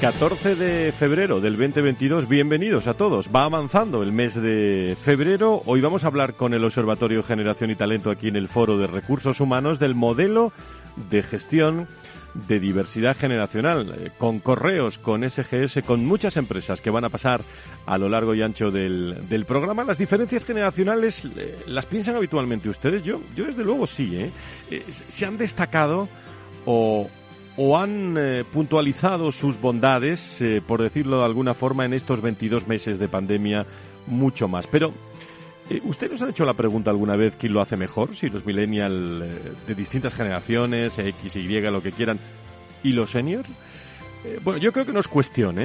14 de febrero del 2022, bienvenidos a todos. Va avanzando el mes de febrero. Hoy vamos a hablar con el Observatorio Generación y Talento aquí en el Foro de Recursos Humanos del modelo de gestión de diversidad generacional, eh, con correos, con SGS, con muchas empresas que van a pasar a lo largo y ancho del, del programa. Las diferencias generacionales, eh, ¿las piensan habitualmente ustedes? Yo, yo desde luego sí, ¿eh? eh se han destacado o, o han eh, puntualizado sus bondades, eh, por decirlo de alguna forma, en estos 22 meses de pandemia mucho más. Pero, eh, ¿usted nos ha hecho la pregunta alguna vez quién lo hace mejor? Si los millennials de distintas generaciones, X, Y, lo que quieran, y los seniors. bueno, yo creo que no es cuestión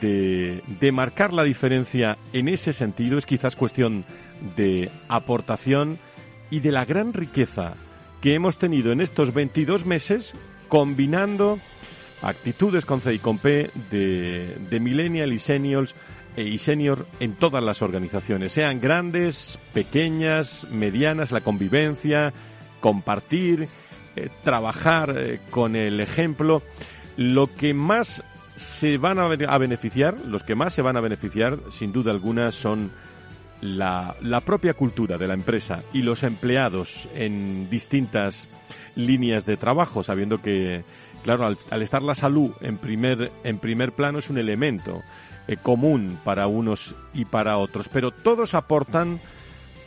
de, de marcar la diferencia en ese sentido, es quizás cuestión de aportación y de la gran riqueza que hemos tenido en estos 22 meses combinando actitudes con C y con P de, de millennial y seniors e, y senior en todas las organizaciones, sean grandes, pequeñas, medianas, la convivencia, compartir, eh, trabajar eh, con el ejemplo. Lo que más se van a, a, beneficiar, los que más se van a beneficiar, sin duda alguna, son la, la propia cultura de la empresa y los empleados en distintas líneas de trabajo, sabiendo que, claro, al, estar la salud en primer, en primer plano es un elemento eh, común para unos y para otros, pero todos aportan,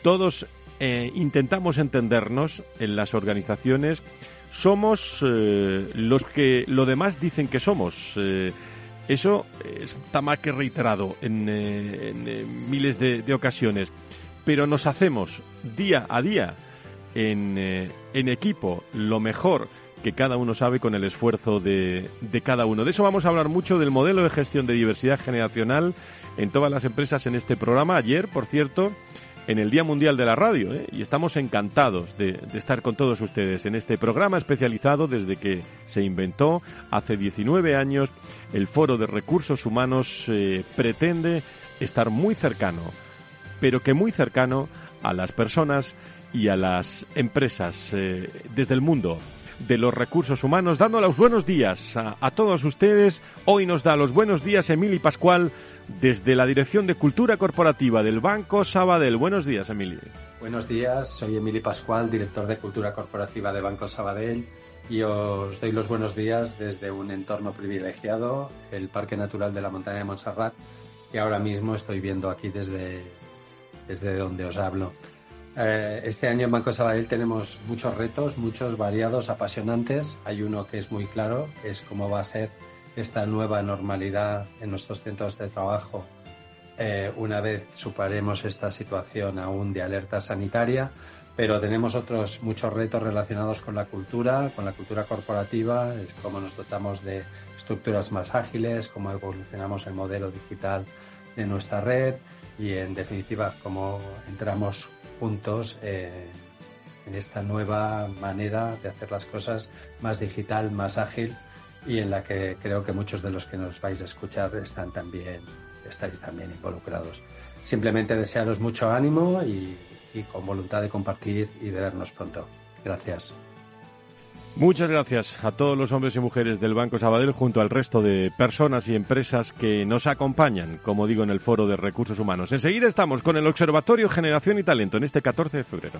todos eh, intentamos entendernos en las organizaciones, somos eh, los que lo demás dicen que somos. Eso está más que reiterado en, miles de ocasiones, pero nos hacemos día a día en, eh, en equipo lo mejor que cada uno sabe con el esfuerzo de, de, cada uno. De eso vamos a hablar mucho del modelo de gestión de diversidad generacional en todas las empresas en este programa. Ayer, por cierto, en el Día Mundial de la Radio, ¿eh? y estamos encantados de, de, estar con todos ustedes en este programa especializado desde que se inventó hace 19 años. El Foro de Recursos Humanos eh, pretende estar muy cercano, pero que muy cercano a las personas y a las empresas eh, desde el mundo de los recursos humanos, dando los buenos días a, a, todos ustedes. Hoy nos da los buenos días Emily Pascual desde la Dirección de Cultura Corporativa del Banco Sabadell. Buenos días, Emily. Buenos días, soy Emily Pascual, director de Cultura Corporativa de Banco Sabadell y os doy los buenos días desde un entorno privilegiado, el Parque Natural de la Montaña de Montserrat, que ahora mismo estoy viendo aquí desde, desde donde os hablo. Eh, este año en Banco Sabadell tenemos muchos retos, muchos variados, apasionantes. Hay uno que es muy claro, que es cómo va a ser esta nueva normalidad en nuestros centros de trabajo eh, una vez superemos esta situación aún de alerta sanitaria. Pero tenemos otros muchos retos relacionados con la cultura, con la cultura corporativa, cómo nos dotamos de estructuras más ágiles, cómo evolucionamos el modelo digital de nuestra red y, en definitiva, cómo entramos juntos eh, en esta nueva manera de hacer las cosas más digital, más ágil y en la que creo que muchos de los que nos vais a escuchar están también, estáis también involucrados. Simplemente desearos mucho ánimo y, y con voluntad de compartir y de vernos pronto. Gracias. Muchas gracias a todos los hombres y mujeres del Banco Sabadell junto al resto de personas y empresas que nos acompañan, como digo, en el Foro de Recursos Humanos. Enseguida estamos con el Observatorio Generación y Talento en este 14 de febrero.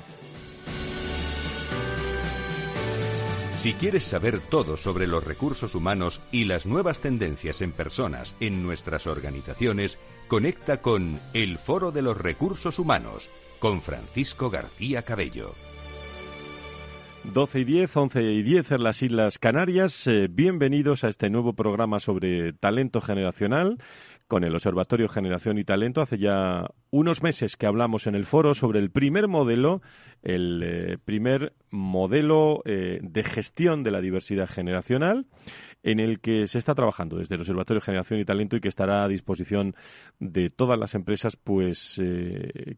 Si quieres saber todo sobre los recursos humanos y las nuevas tendencias en personas en nuestras organizaciones, conecta con El Foro de los Recursos Humanos con Francisco García Cabello. 12 y 10, 11 y 10 en las Islas Canarias. Eh, bienvenidos a este nuevo programa sobre talento generacional con el Observatorio Generación y Talento. Hace ya unos meses que hablamos en el foro sobre el primer modelo, el eh, primer modelo eh, de gestión de la diversidad generacional en el que se está trabajando desde el Observatorio Generación y Talento y que estará a disposición de todas las empresas, pues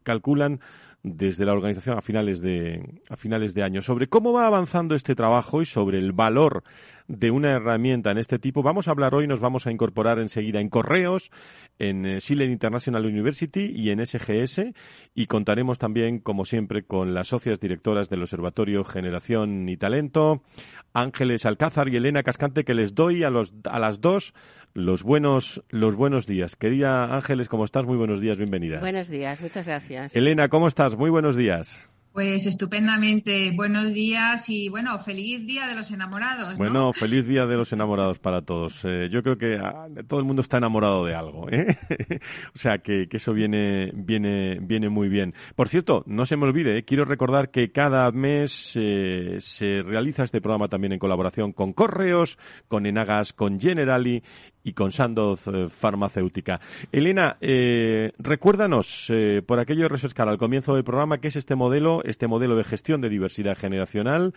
calculan desde la organización a finales de a finales de año sobre cómo va avanzando este trabajo y sobre el valor de una herramienta en este tipo. Vamos a hablar hoy, nos vamos a incorporar enseguida en Correos, en eh, Silent International University y en SGS y contaremos también, como siempre, con las socias directoras del Observatorio Generación y Talento, Ángeles Alcázar y Elena Cascante, que les doy a, los, a las dos los buenos, los buenos días. Querida Ángeles, ¿cómo estás? Muy buenos días, bienvenida. Buenos días, muchas gracias. Elena, ¿cómo estás? Muy buenos días. Pues estupendamente. Buenos días y bueno, feliz día de los enamorados. Bueno, feliz día de los enamorados para todos. Eh, yo creo que ah, todo el mundo está enamorado de algo, ¿eh? o sea que, eso viene, viene, viene muy bien. Por cierto, no se me olvide, ¿eh? quiero recordar que cada mes se realiza este programa también en colaboración con Correos, con Enagas, con Generali y con Sandoz eh, Farmacéutica. Elena, eh, recuérdanos, eh, por aquello refrescar al comienzo del programa, qué es este modelo, este modelo de gestión de diversidad generacional,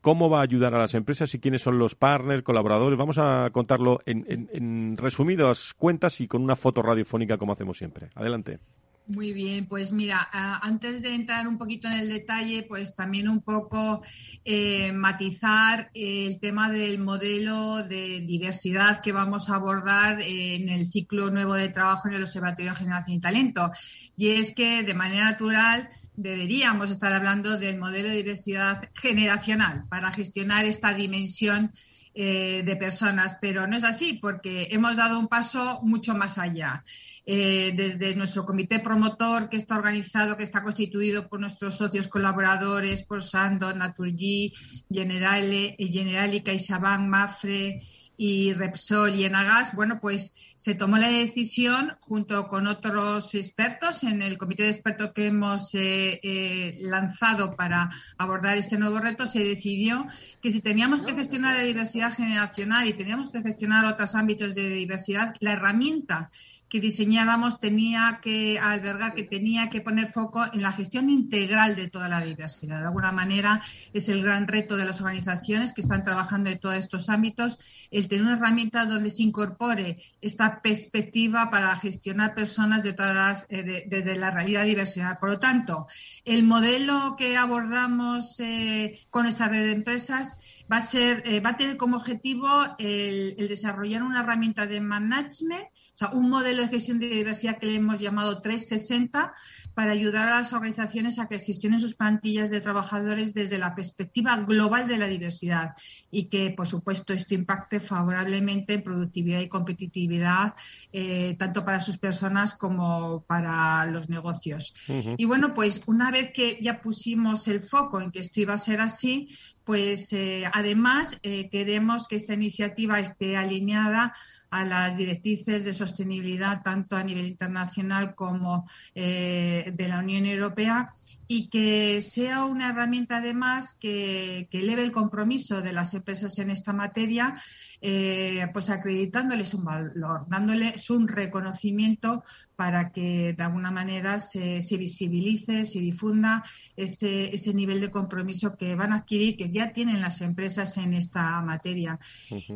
cómo va a ayudar a las empresas y quiénes son los partners, colaboradores. Vamos a contarlo en, en resumidas cuentas y con una foto radiofónica como hacemos siempre. Adelante. Muy bien, pues mira, antes de entrar un poquito en el detalle, pues también un poco eh, matizar el tema del modelo de diversidad que vamos a abordar en el ciclo nuevo de trabajo en el Observatorio Generación y Talento. Y es que de manera natural deberíamos estar hablando del modelo de diversidad generacional para gestionar esta dimensión eh, de personas, pero no es así porque hemos dado un paso mucho más allá. Eh, desde nuestro comité promotor que está organizado, que está constituido por nuestros socios colaboradores, por Sando, Naturgy, Generale, Generali, CaixaBank, Mafre, y Repsol y Enagas, bueno, pues se tomó la decisión junto con otros expertos en el comité de expertos que hemos eh, eh, lanzado para abordar este nuevo reto, se decidió que si teníamos que gestionar la diversidad generacional y teníamos que gestionar otros ámbitos de diversidad, la herramienta que diseñábamos tenía que albergar, que tenía que poner foco en la gestión integral de toda la diversidad. De alguna manera es el gran reto de las organizaciones que están trabajando en todos estos ámbitos, el tener una herramienta donde se incorpore esta perspectiva para gestionar personas de todas, eh, desde la realidad diversidad. Por lo tanto, el modelo que abordamos eh, con esta red de empresas va a ser, eh, va a tener como objetivo el, el desarrollar una herramienta de management, o sea, un modelo de gestión de diversidad que le hemos llamado 360 para ayudar a las organizaciones a que gestionen sus plantillas de trabajadores desde la perspectiva global de la diversidad y que, por supuesto, esto impacte favorablemente en productividad y competitividad eh, tanto para sus personas como para los negocios. Y bueno, pues una vez que ya pusimos el foco en que esto iba a ser así, pues eh, además eh, queremos que esta iniciativa esté alineada a las directrices de sostenibilidad tanto a nivel internacional como eh, de la Unión Europea y que sea una herramienta además que, que eleve el compromiso de las empresas en esta materia, eh, pues acreditándoles un valor, dándoles un reconocimiento para que de alguna manera se, se visibilice, se difunda ese, ese nivel de compromiso que van a adquirir, que ya tienen las empresas en esta materia.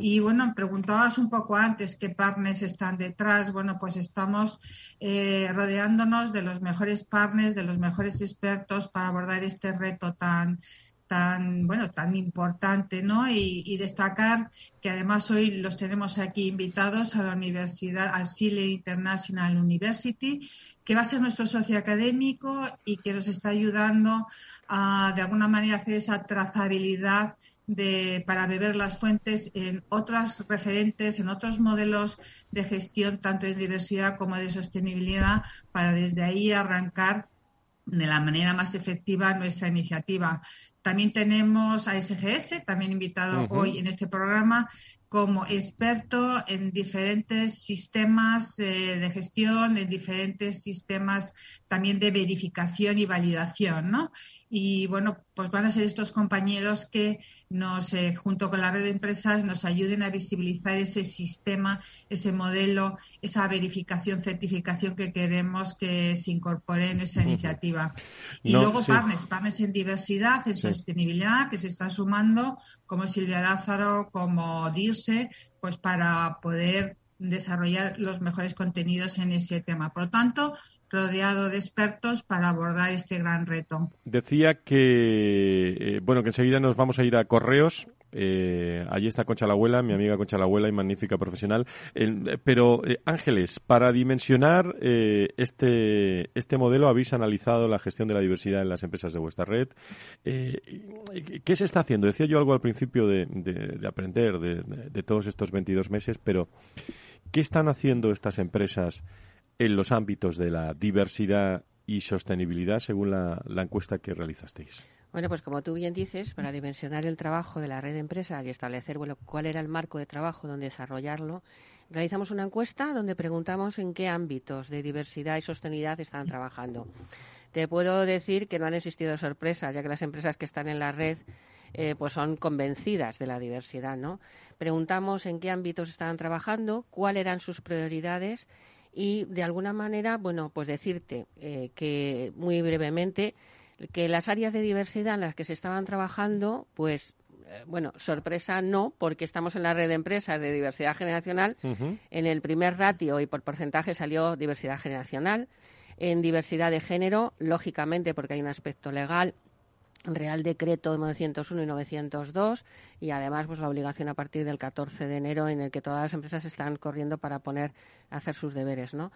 Y bueno, preguntabas un poco antes qué partners están detrás. Bueno, pues estamos eh, rodeándonos de los mejores partners, de los mejores expertos para abordar este reto tan tan bueno tan importante no y, destacar que además hoy los tenemos aquí invitados a la universidad a Chile International University que va a ser nuestro socio académico y que nos está ayudando a de alguna manera hacer esa trazabilidad de, para beber las fuentes en otras referentes, en otros modelos de gestión, tanto de diversidad como de sostenibilidad, para desde ahí arrancar de la manera más efectiva nuestra iniciativa. También tenemos a SGS, también invitado hoy en este programa, como experto en diferentes sistemas eh, de gestión, en diferentes sistemas también de verificación y validación, ¿no? Y bueno, pues van a ser estos compañeros que nos, eh, junto con la red de empresas, nos ayuden a visibilizar ese sistema, ese modelo, esa verificación, certificación que queremos que se incorpore en esa iniciativa. Y luego partners, partners en diversidad, en sostenibilidad, que se están sumando, como Silvia Lázaro, como Pues para poder desarrollar los mejores contenidos en ese tema. Por lo tanto, rodeado de expertos para abordar este gran reto. Decía que, eh, bueno, que enseguida nos vamos a ir a correos. Eh, allí está Concha la Abuela, mi amiga Concha la Abuela y magnífica profesional. pero, eh, Ángeles, para dimensionar este, este modelo, habéis analizado la gestión de la diversidad en las empresas de vuestra red. ¿Qué se está haciendo? Decía yo algo al principio de, de aprender de, de todos estos 22 meses, pero ¿qué están haciendo estas empresas? en los ámbitos de la diversidad y sostenibilidad, según la, encuesta que realizasteis? Bueno, pues como tú bien dices, para dimensionar el trabajo de la red de empresas y establecer bueno, cuál era el marco de trabajo donde desarrollarlo, realizamos una encuesta donde preguntamos en qué ámbitos de diversidad y sostenibilidad están trabajando. Te puedo decir que no han existido sorpresas, ya que las empresas que están en la red eh, pues son convencidas de la diversidad, ¿no? Preguntamos en qué ámbitos estaban trabajando, cuáles eran sus prioridades y de alguna manera, bueno, pues decirte eh, que muy brevemente que las áreas de diversidad en las que se estaban trabajando, pues eh, bueno, sorpresa no, porque estamos en la red de empresas de diversidad generacional. En el primer ratio y por porcentaje salió diversidad generacional. En diversidad de género, lógicamente, porque hay un aspecto legal, Real Decreto 901 y 902 y además pues la obligación a partir del 14 de enero en el que todas las empresas están corriendo para poner hacer sus deberes, ¿no?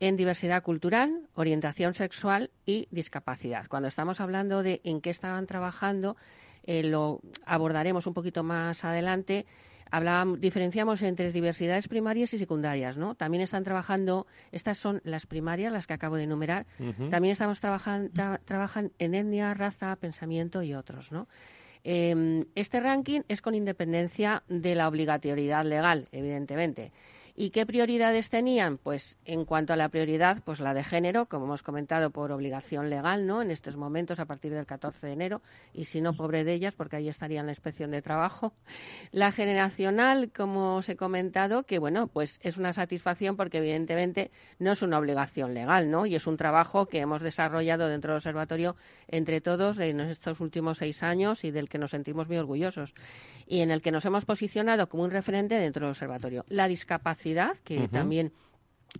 En diversidad cultural, orientación sexual y discapacidad. Cuando estamos hablando de en qué estaban trabajando, eh, lo abordaremos un poquito más adelante Hablábamos, diferenciamos entre diversidades primarias y secundarias, ¿no? También están trabajando, estas son las primarias, las que acabo de enumerar. También estamos trabajando trabajan en etnia, raza, pensamiento y otros, ¿no? Em, este ranking es con independencia de la obligatoriedad legal, evidentemente. ¿Y qué prioridades tenían? Pues en cuanto a la prioridad, pues la de género, como hemos comentado, por obligación legal, ¿no? En estos momentos, a partir del 14 de enero, y si no, pobre de ellas, porque ahí estaría en la inspección de trabajo. La generacional, como os he comentado, que bueno, pues es una satisfacción porque evidentemente no es una obligación legal, ¿no? Y es un trabajo que hemos desarrollado dentro del observatorio entre todos en estos últimos seis años y del que nos sentimos muy orgullosos y en el que nos hemos posicionado como un referente dentro del observatorio. La discapacidad, que también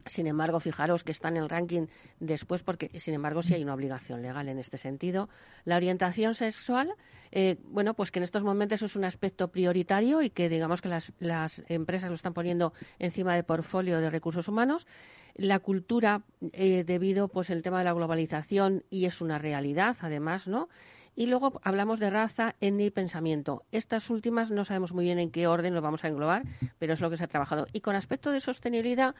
sin embargo, fijaros que está en el ranking después, porque sin embargo sí hay una obligación legal en este sentido. La orientación sexual, eh, bueno, pues que en estos momentos es un aspecto prioritario y que digamos que las, las empresas lo están poniendo encima del portfolio de recursos humanos. La cultura, eh, debido pues el tema de la globalización y es una realidad, además, ¿no? Y luego hablamos de raza, etnia y pensamiento. Estas últimas no sabemos muy bien en qué orden lo vamos a englobar, pero es lo que se ha trabajado. Y con aspecto de sostenibilidad,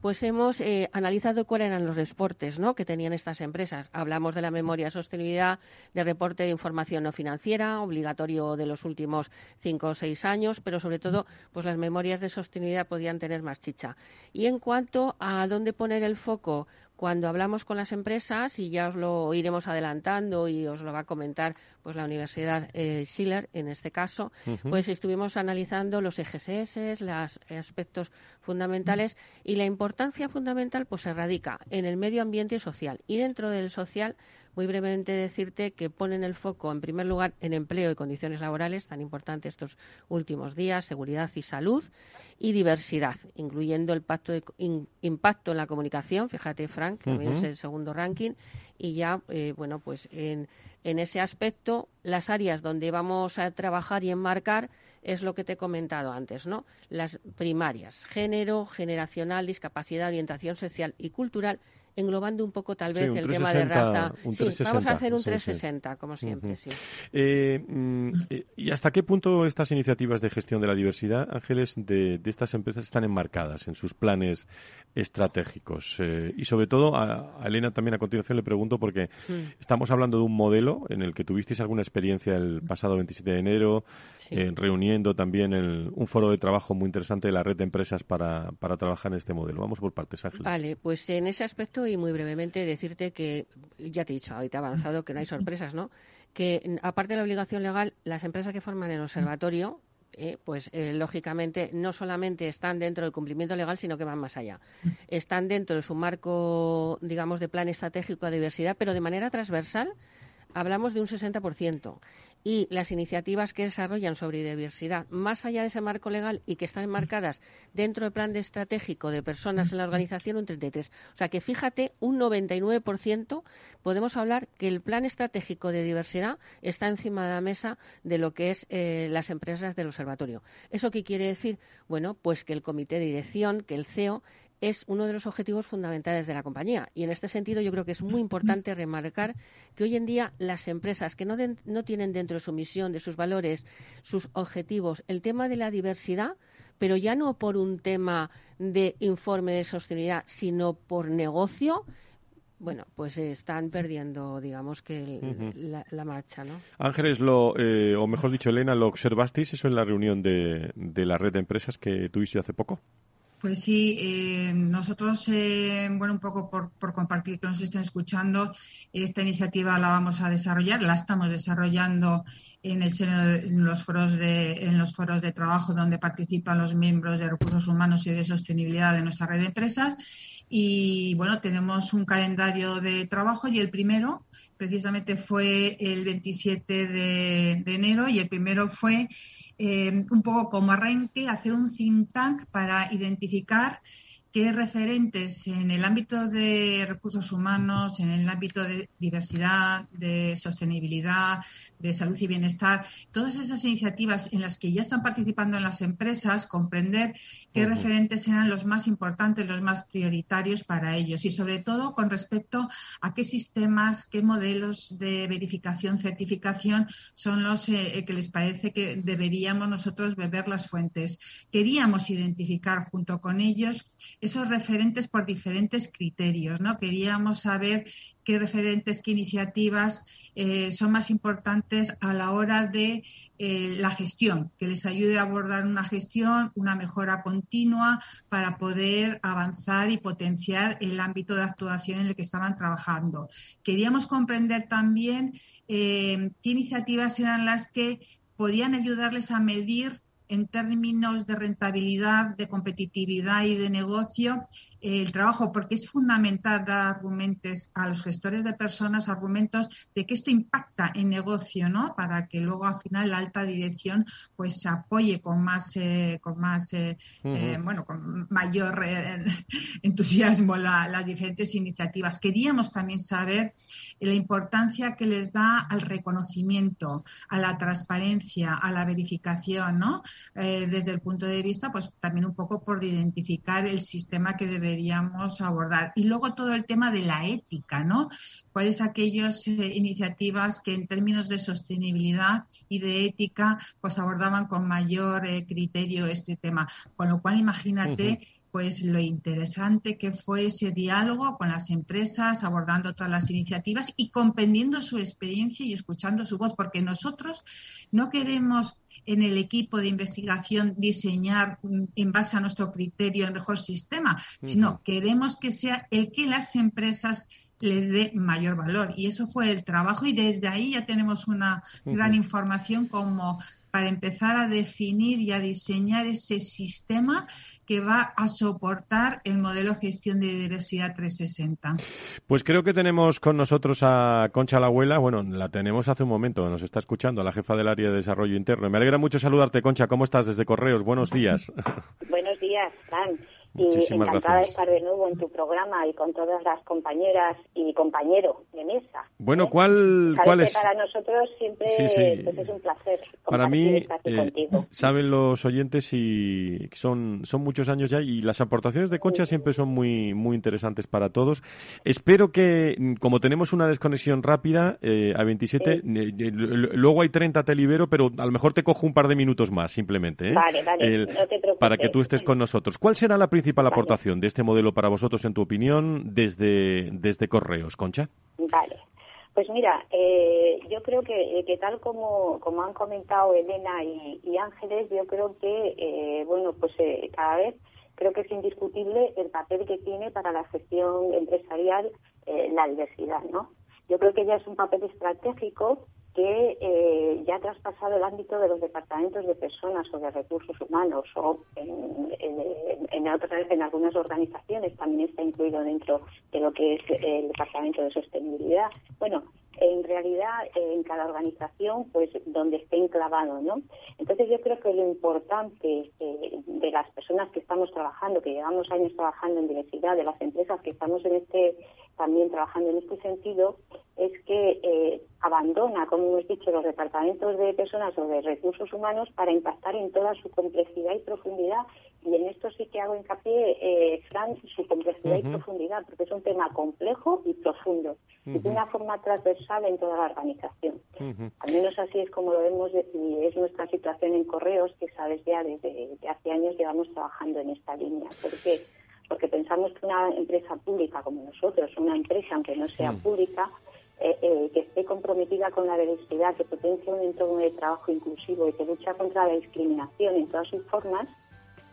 pues hemos eh, analizado cuáles eran los deportes ¿no? que tenían estas empresas. Hablamos de la memoria de sostenibilidad, de reporte de información no financiera, obligatorio de los últimos cinco o seis años, pero sobre todo, pues las memorias de sostenibilidad podían tener más chicha. Y en cuanto a dónde poner el foco, cuando hablamos con las empresas, y ya os lo iremos adelantando y os lo va a comentar pues la Universidad eh, Schiller en este caso, pues estuvimos analizando los EGSS, los aspectos fundamentales y la importancia fundamental pues se radica en el medio ambiente y social. Y dentro del social muy brevemente decirte que ponen el foco, en primer lugar, en empleo y condiciones laborales, tan importantes estos últimos días, seguridad y salud, y diversidad, incluyendo el pacto de, impacto en la comunicación, fíjate, Frank, que también es el segundo ranking, y ya, eh, bueno, pues en, en ese aspecto, las áreas donde vamos a trabajar y enmarcar es lo que te he comentado antes, ¿no? Las primarias, género, generacional, discapacidad, orientación social y cultural englobando un poco tal vez el tema de raza. sí, vamos a hacer un 360, como siempre, sí. Eh, mm, eh, ¿Y hasta qué punto estas iniciativas de gestión de la diversidad, Ángeles, de, estas empresas están enmarcadas en sus planes estratégicos? Eh, y sobre todo, a, Elena también a continuación le pregunto, porque mm. estamos hablando de un modelo en el que tuvisteis alguna experiencia el pasado 27 de enero, reuniendo también un foro de trabajo muy interesante de la red de empresas para, para trabajar en este modelo. Vamos por partes, Ángeles. Vale, pues en ese aspecto y muy brevemente decirte que, ya te he dicho, ahorita avanzado, que no hay sorpresas, ¿no? Que aparte de la obligación legal, las empresas que forman el observatorio, eh, pues eh, lógicamente no solamente están dentro del cumplimiento legal, sino que van más allá. Están dentro de su marco, digamos, de plan estratégico de diversidad, pero de manera transversal hablamos de un 60% y las iniciativas que desarrollan sobre diversidad, más allá de ese marco legal y que están enmarcadas dentro del plan estratégico de personas en la organización, un 33. O sea que fíjate, un 99% podemos hablar que el plan estratégico de diversidad está encima de la mesa de lo que es eh, las empresas del observatorio. ¿Eso qué quiere decir? Bueno, pues que el comité de dirección, que el CEO, es uno de los objetivos fundamentales de la compañía. Y en este sentido yo creo que es muy importante remarcar que hoy en día las empresas que no, no tienen dentro de su misión, de sus valores, sus objetivos, el tema de la diversidad, pero ya no por un tema de informe de sostenibilidad, sino por negocio, bueno, pues están perdiendo, digamos que la, marcha, ¿no? Ángeles, lo, eh, o mejor dicho, Elena, ¿lo observasteis eso en la reunión de, de la red de empresas que tuviste hace poco? Pues sí, eh, nosotros, eh, bueno, un poco por, compartir que nos estén escuchando, esta iniciativa la vamos a desarrollar, la estamos desarrollando en el seno de los foros de, en los foros de trabajo donde participan los miembros de recursos humanos y de sostenibilidad de nuestra red de empresas. Y bueno, tenemos un calendario de trabajo y el primero precisamente fue el 27 de enero y el primero fue eh, un poco como arranque, hacer un think tank para identificar qué referentes en el ámbito de recursos humanos, en el ámbito de diversidad, de sostenibilidad, de salud y bienestar, todas esas iniciativas en las que ya están participando en las empresas, comprender qué referentes eran los más importantes, los más prioritarios para ellos. Y sobre todo con respecto a qué sistemas, qué modelos de verificación, certificación son los eh, que les parece que deberíamos nosotros beber las fuentes. Queríamos identificar junto con ellos esos referentes por diferentes criterios, ¿no? Queríamos saber qué referentes, qué iniciativas eh, son más importantes a la hora de eh, la gestión, que les ayude a abordar una gestión, una mejora continua para poder avanzar y potenciar el ámbito de actuación en el que estaban trabajando. Queríamos comprender también eh, qué iniciativas eran las que podían ayudarles a medir en términos de rentabilidad, de competitividad y de negocio el trabajo, porque es fundamental dar argumentos a los gestores de personas, argumentos de que esto impacta en negocio, ¿no? Para que luego al final la alta dirección pues se apoye con más, eh, con más, eh, eh, bueno, con mayor entusiasmo las diferentes iniciativas. Queríamos también saber la importancia que les da al reconocimiento, a la transparencia, a la verificación, ¿no? desde el punto de vista, pues también un poco por identificar el sistema que debe deberíamos abordar. Y luego todo el tema de la ética, ¿no? ¿Cuáles aquellas eh, iniciativas que en términos de sostenibilidad y de ética pues abordaban con mayor eh, criterio este tema? Con lo cual, imagínate. pues lo interesante que fue ese diálogo con las empresas, abordando todas las iniciativas y comprendiendo su experiencia y escuchando su voz, porque nosotros no queremos en el equipo de investigación diseñar en base a nuestro criterio el mejor sistema, sino queremos que sea el que las empresas les dé mayor valor. Y eso fue el trabajo y desde ahí ya tenemos una gran información como para empezar a definir y a diseñar ese sistema que va a soportar el modelo gestión de diversidad 360. Pues creo que tenemos con nosotros a Concha la abuela. Bueno, la tenemos hace un momento, nos está escuchando, la jefa del área de desarrollo interno. Me alegra mucho saludarte, Concha. ¿Cómo estás desde Correos? Buenos días. Buenos días, Fran. Y encantada de estar de nuevo en tu programa y con todas las compañeras y compañero de mesa. Bueno, ¿eh? ¿cuál, cuál es? Para nosotros siempre pues es un placer. Para mí, eh, saben los oyentes y son, son muchos años ya y las aportaciones de Concha siempre son muy, muy interesantes para todos. Espero que, como tenemos una desconexión rápida eh, a 27, luego hay 30 te libero, pero a lo mejor te cojo un par de minutos más simplemente. Vale, vale, no te preocupes. Para que tú estés con nosotros. ¿Cuál será la principal aportación de este modelo para vosotros, en tu opinión, desde, desde Correos, Concha? Vale. Pues mira, eh, yo creo que, que, tal como, como han comentado Elena y, Ángeles, yo creo que, eh, bueno, pues eh, cada vez creo que es indiscutible el papel que tiene para la gestión empresarial la diversidad, ¿no? Yo creo que ya es un papel estratégico que eh, ya ha traspasado el ámbito de los departamentos de personas o de recursos humanos o en, en, en algunas organizaciones también está incluido dentro de lo que es el departamento de sostenibilidad. Bueno, en realidad en cada organización pues donde esté enclavado, ¿no? Entonces yo creo que lo importante eh, de las personas que estamos trabajando, que llevamos años trabajando en diversidad, de las empresas que estamos en este también trabajando en este sentido, es que eh, abandona, como hemos dicho, los departamentos de personas o de recursos humanos para impactar en toda su complejidad y profundidad. Y en esto sí que hago hincapié, eh, Fran, su complejidad y profundidad, porque es un tema complejo y profundo, y de una forma transversal en toda la organización. Al menos así es como lo vemos y es nuestra situación en Correos, que sabes ya desde hace años llevamos trabajando en esta línea. porque porque pensamos que una empresa pública como nosotros, una empresa aunque no sea pública, eh, eh, que esté comprometida con la diversidad, que potencia un entorno de trabajo inclusivo y que lucha contra la discriminación en todas sus formas,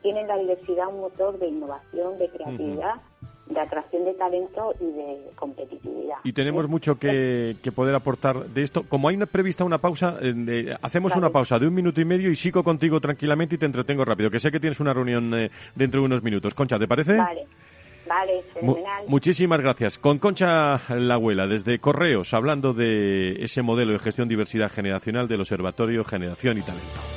tiene la diversidad un motor de innovación, de creatividad de atracción de talento y de competitividad. Y tenemos mucho que, poder aportar de esto. Como hay prevista una pausa, eh, hacemos una pausa de un minuto y medio y sigo contigo tranquilamente y te entretengo rápido, que sé que tienes una reunión eh, dentro de unos minutos. Concha, ¿te parece? Vale. Vale, fenomenal. muchísimas gracias. Con Concha la abuela, desde Correos, hablando de ese modelo de gestión diversidad generacional del Observatorio Generación y Talento.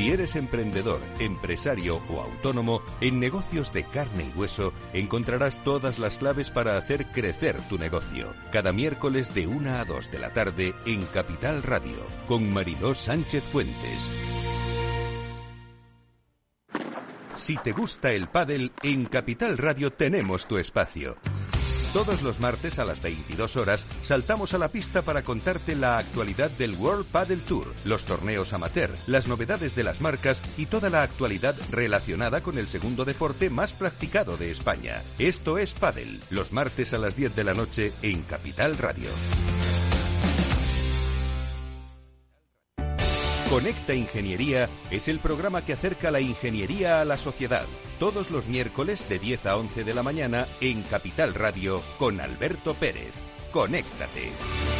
Si eres emprendedor, empresario o autónomo, en negocios de carne y hueso encontrarás todas las claves para hacer crecer tu negocio. Cada miércoles de 1 a 2 de la tarde en Capital Radio, con Mariló Sánchez Fuentes. Si te gusta el pádel, en Capital Radio tenemos tu espacio. Todos los martes a las 22 horas saltamos a la pista para contarte la actualidad del World Padel Tour, los torneos amateur, las novedades de las marcas y toda la actualidad relacionada con el segundo deporte más practicado de España. Esto es Padel, los martes a las 10 de la noche en Capital Radio. Conecta Ingeniería es el programa que acerca la ingeniería a la sociedad. Todos los miércoles de 10 a 11 de la mañana en Capital Radio con Alberto Pérez. Conéctate.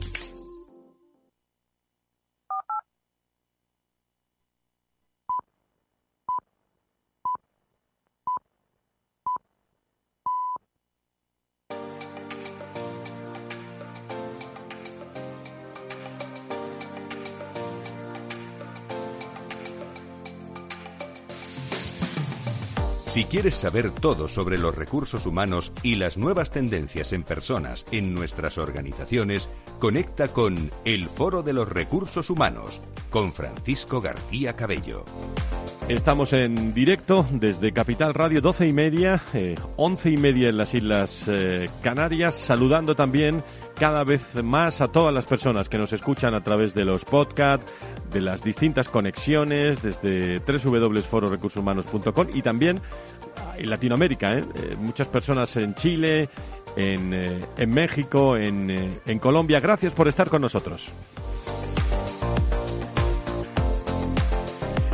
Si quieres saber todo sobre los recursos humanos y las nuevas tendencias en personas en nuestras organizaciones, conecta con El Foro de los Recursos Humanos con Francisco García Cabello. Estamos en directo desde Capital Radio, 12 y media, eh, 11 y media en las Islas eh, Canarias, saludando también cada vez más a todas las personas que nos escuchan a través de los podcasts, de las distintas conexiones, desde www.fororecursoshumanos.com y también en Latinoamérica, ¿eh? Eh, muchas personas en Chile, en, eh, en México, en, eh, en Colombia. Gracias por estar con nosotros.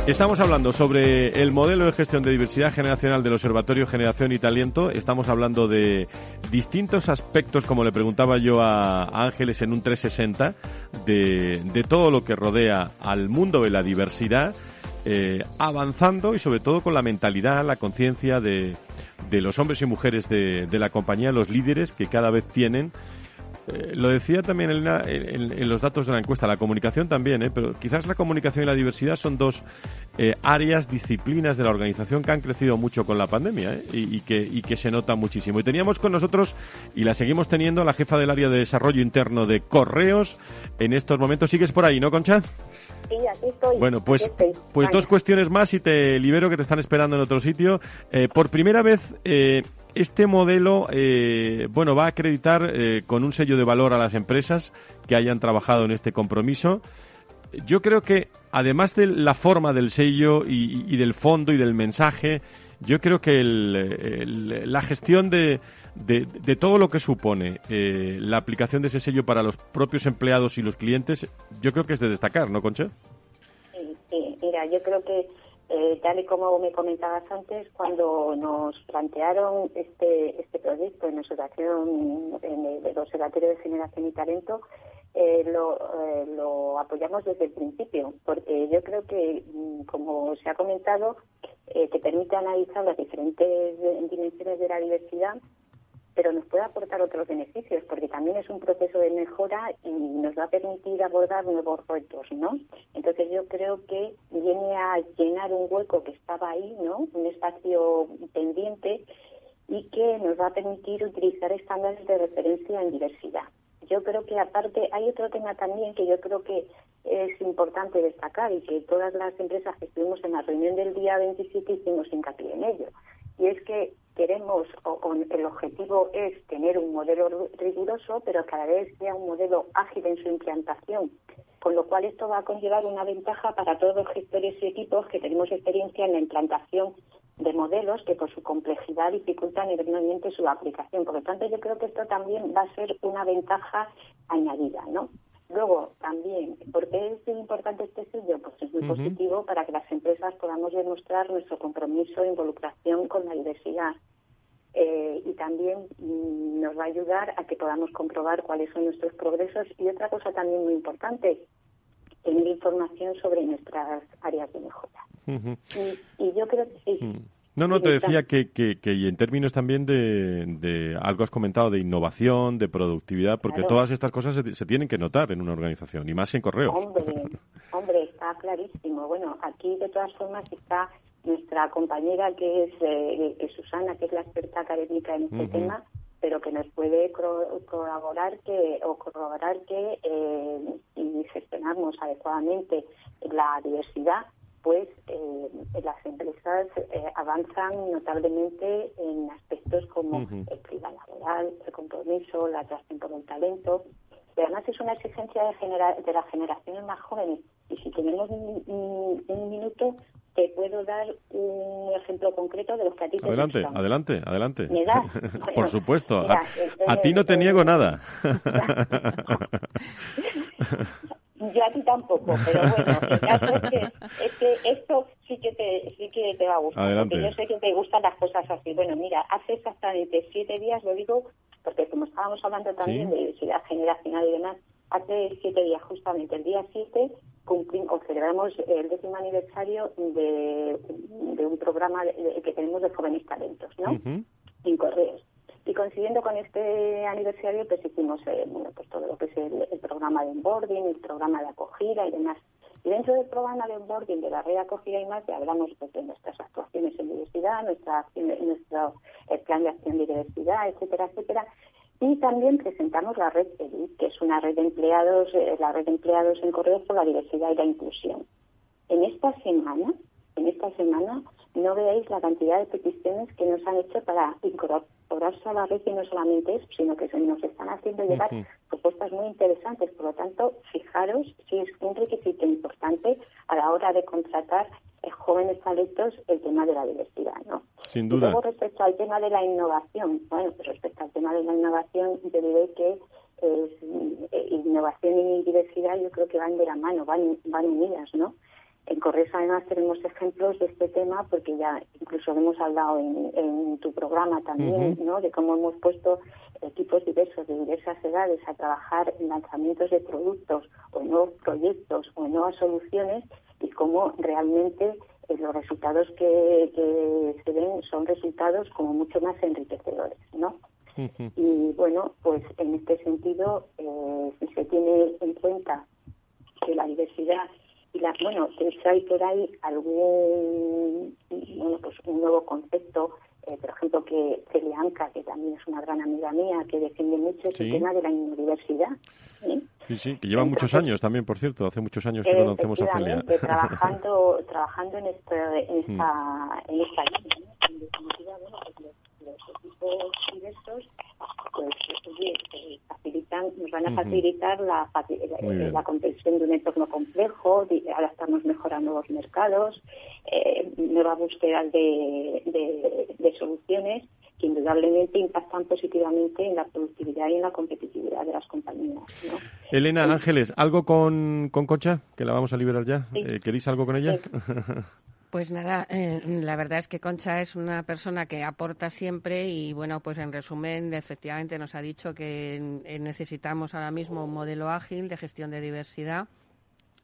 Estamos hablando sobre el modelo de gestión de diversidad generacional del Observatorio Generación y Talento. Estamos hablando de distintos aspectos, como le preguntaba yo a Ángeles en un 360, de, de todo lo que rodea al mundo de la diversidad, eh, avanzando y sobre todo con la mentalidad, la conciencia de, de los hombres y mujeres de, de la compañía, los líderes que cada vez tienen eh, lo decía también Elena en, en, los datos de la encuesta, la comunicación también, ¿eh? pero quizás la comunicación y la diversidad son dos eh, áreas, disciplinas de la organización que han crecido mucho con la pandemia ¿eh? y, y, que, y que se nota muchísimo. Y teníamos con nosotros, y la seguimos teniendo, la jefa del área de desarrollo interno de Correos en estos momentos. ¿Sigues por ahí, no, Concha? Sí, aquí estoy. Bueno, pues, estoy. pues Vale. dos cuestiones más y te libero que te están esperando en otro sitio. Por primera vez, eh, este modelo, eh, bueno, va a acreditar eh, con un sello de valor a las empresas que hayan trabajado en este compromiso. Yo creo que, además de la forma del sello y, del fondo y del mensaje, yo creo que el- el- la gestión de, de, todo lo que supone eh, la aplicación de ese sello para los propios empleados y los clientes, yo creo que es de destacar, ¿no, Concha? Sí, mira, yo creo que eh, tal y como me comentabas antes, cuando nos plantearon este este proyecto en observación en el, Observatorio de Generación y Talento, eh, lo, eh, lo apoyamos desde el principio, porque yo creo que, mm, como se ha comentado, eh, te permite analizar las diferentes eh, dimensiones de la diversidad pero nos puede aportar otros beneficios porque también es un proceso de mejora y nos va a permitir abordar nuevos retos, ¿no? Entonces yo creo que viene a llenar un hueco que estaba ahí, ¿no? Un espacio pendiente y que nos va a permitir utilizar estándares de referencia en diversidad. Yo creo que aparte hay otro tema también que yo creo que es importante destacar y que todas las empresas que estuvimos en la reunión del día 27 hicimos hincapié en ello. Y es que queremos, o, el objetivo es tener un modelo riguroso, pero cada vez sea un modelo ágil en su implantación. Con lo cual esto va a conllevar una ventaja para todos los gestores y equipos que tenemos experiencia en la implantación de modelos que por su complejidad dificultan enormemente su aplicación. Por lo tanto, yo creo que esto también va a ser una ventaja añadida, ¿no? Luego, también, ¿por qué es importante este sello? Pues es muy positivo para que las empresas podamos demostrar nuestro compromiso e involucración con la diversidad. Eh, y también mm, nos va a ayudar a que podamos comprobar cuáles son nuestros progresos. Y otra cosa también muy importante, tener información sobre nuestras áreas de mejora. Y yo creo que sí. Mm. No, no, te decía que, que, que y en términos también de, de algo has comentado de innovación, de productividad, porque Claro. todas estas cosas se, se tienen que notar en una organización y más en correos. Hombre, hombre, está clarísimo. Bueno, aquí de todas formas está nuestra compañera que es, eh, que es Susana, que es la experta académica en este tema, pero que nos puede colaborar que o corroborar que eh, si gestionamos adecuadamente la diversidad, pues eh, las empresas eh, avanzan notablemente en aspectos como Ujú. el clima laboral el compromiso, la atracción por el talento. Y además es una exigencia de, de las generaciones más jóvenes. Y si tenemos un, un minuto, te puedo dar un ejemplo concreto de los que a ti te Adelante, gustan. adelante, adelante. ¿Me das? Por supuesto. mira, a, a ti no te niego nada. Yo a ti tampoco, pero bueno, el caso es que, es que esto sí que te sí que te va a gustar, Adelante. porque yo sé que te gustan las cosas así. Bueno, mira, hace exactamente siete días, lo digo porque como estábamos hablando también Sí. de diversidad generacional y demás, hace siete días, justamente el día 7, cumplimos celebramos el décimo aniversario de, de un programa que tenemos de jóvenes talentos, ¿no? Ujú. en correos. Y coincidiendo con este aniversario, pues hicimos eh, bueno, pues todo lo que es el, el programa de onboarding, el programa de acogida y demás. Y dentro del programa de onboarding de la red de acogida y más, ya hablamos pues, de nuestras actuaciones en diversidad, nuestra nuestro eh, plan de acción de diversidad, etcétera, etcétera. Y también presentamos la red EDI, que es una red de empleados, eh, la red de empleados en correos por la diversidad y la inclusión. En esta semana, en esta semana, no veáis la cantidad de peticiones que nos han hecho para incorporarse a la red y no solamente eso, sino que se nos están haciendo llegar propuestas muy interesantes. Por lo tanto, fijaros si es un requisito importante a la hora de contratar eh, jóvenes talentos el tema de la diversidad, ¿no? Sin Y duda. luego respecto al tema de la innovación, bueno, pues respecto al tema de la innovación, yo diré que eh, innovación y diversidad yo creo que van de la mano, van, van unidas, ¿no? En Correos además tenemos ejemplos de este tema porque ya incluso lo hemos hablado en, en tu programa también. ¿no? De cómo hemos puesto equipos diversos de diversas edades a trabajar en lanzamientos de productos o en nuevos proyectos o en nuevas soluciones y cómo realmente eh, los resultados que, que se ven son resultados como mucho más enriquecedores, ¿no? Y bueno, pues en este sentido, eh, si se tiene en cuenta que la diversidad y la, bueno, de hecho hay por ahí algún, bueno, pues un nuevo concepto, eh, por ejemplo, que Celianca, que también es una gran amiga mía, que defiende mucho Sí. el tema de la inmuniversidad. ¿eh? Sí, sí, que lleva muchos años también, por cierto. Hace muchos años que conocemos a Celia. Trabajando, trabajando en, este, en, esta, en esta línea. ¿no? En definitiva, bueno, pues los, los equipos diversos pues, oye, eh, facilitan, nos van a facilitar la, Muy bien. la comprensión de un entorno complejo, de adaptarnos mejor a nuevos mercados, eh, nuevas búsquedas de, de, de soluciones que indudablemente impactan positivamente en la productividad y en la competitividad de las compañías. ¿no? Elena Ángeles, ¿algo con, con Concha? Que la vamos a liberar ya. Sí. Eh, ¿Queréis algo con ella? Pues nada, eh, la verdad es que Concha es una persona que aporta siempre y bueno, pues en resumen, efectivamente nos ha dicho que eh, necesitamos ahora mismo un modelo ágil de gestión de diversidad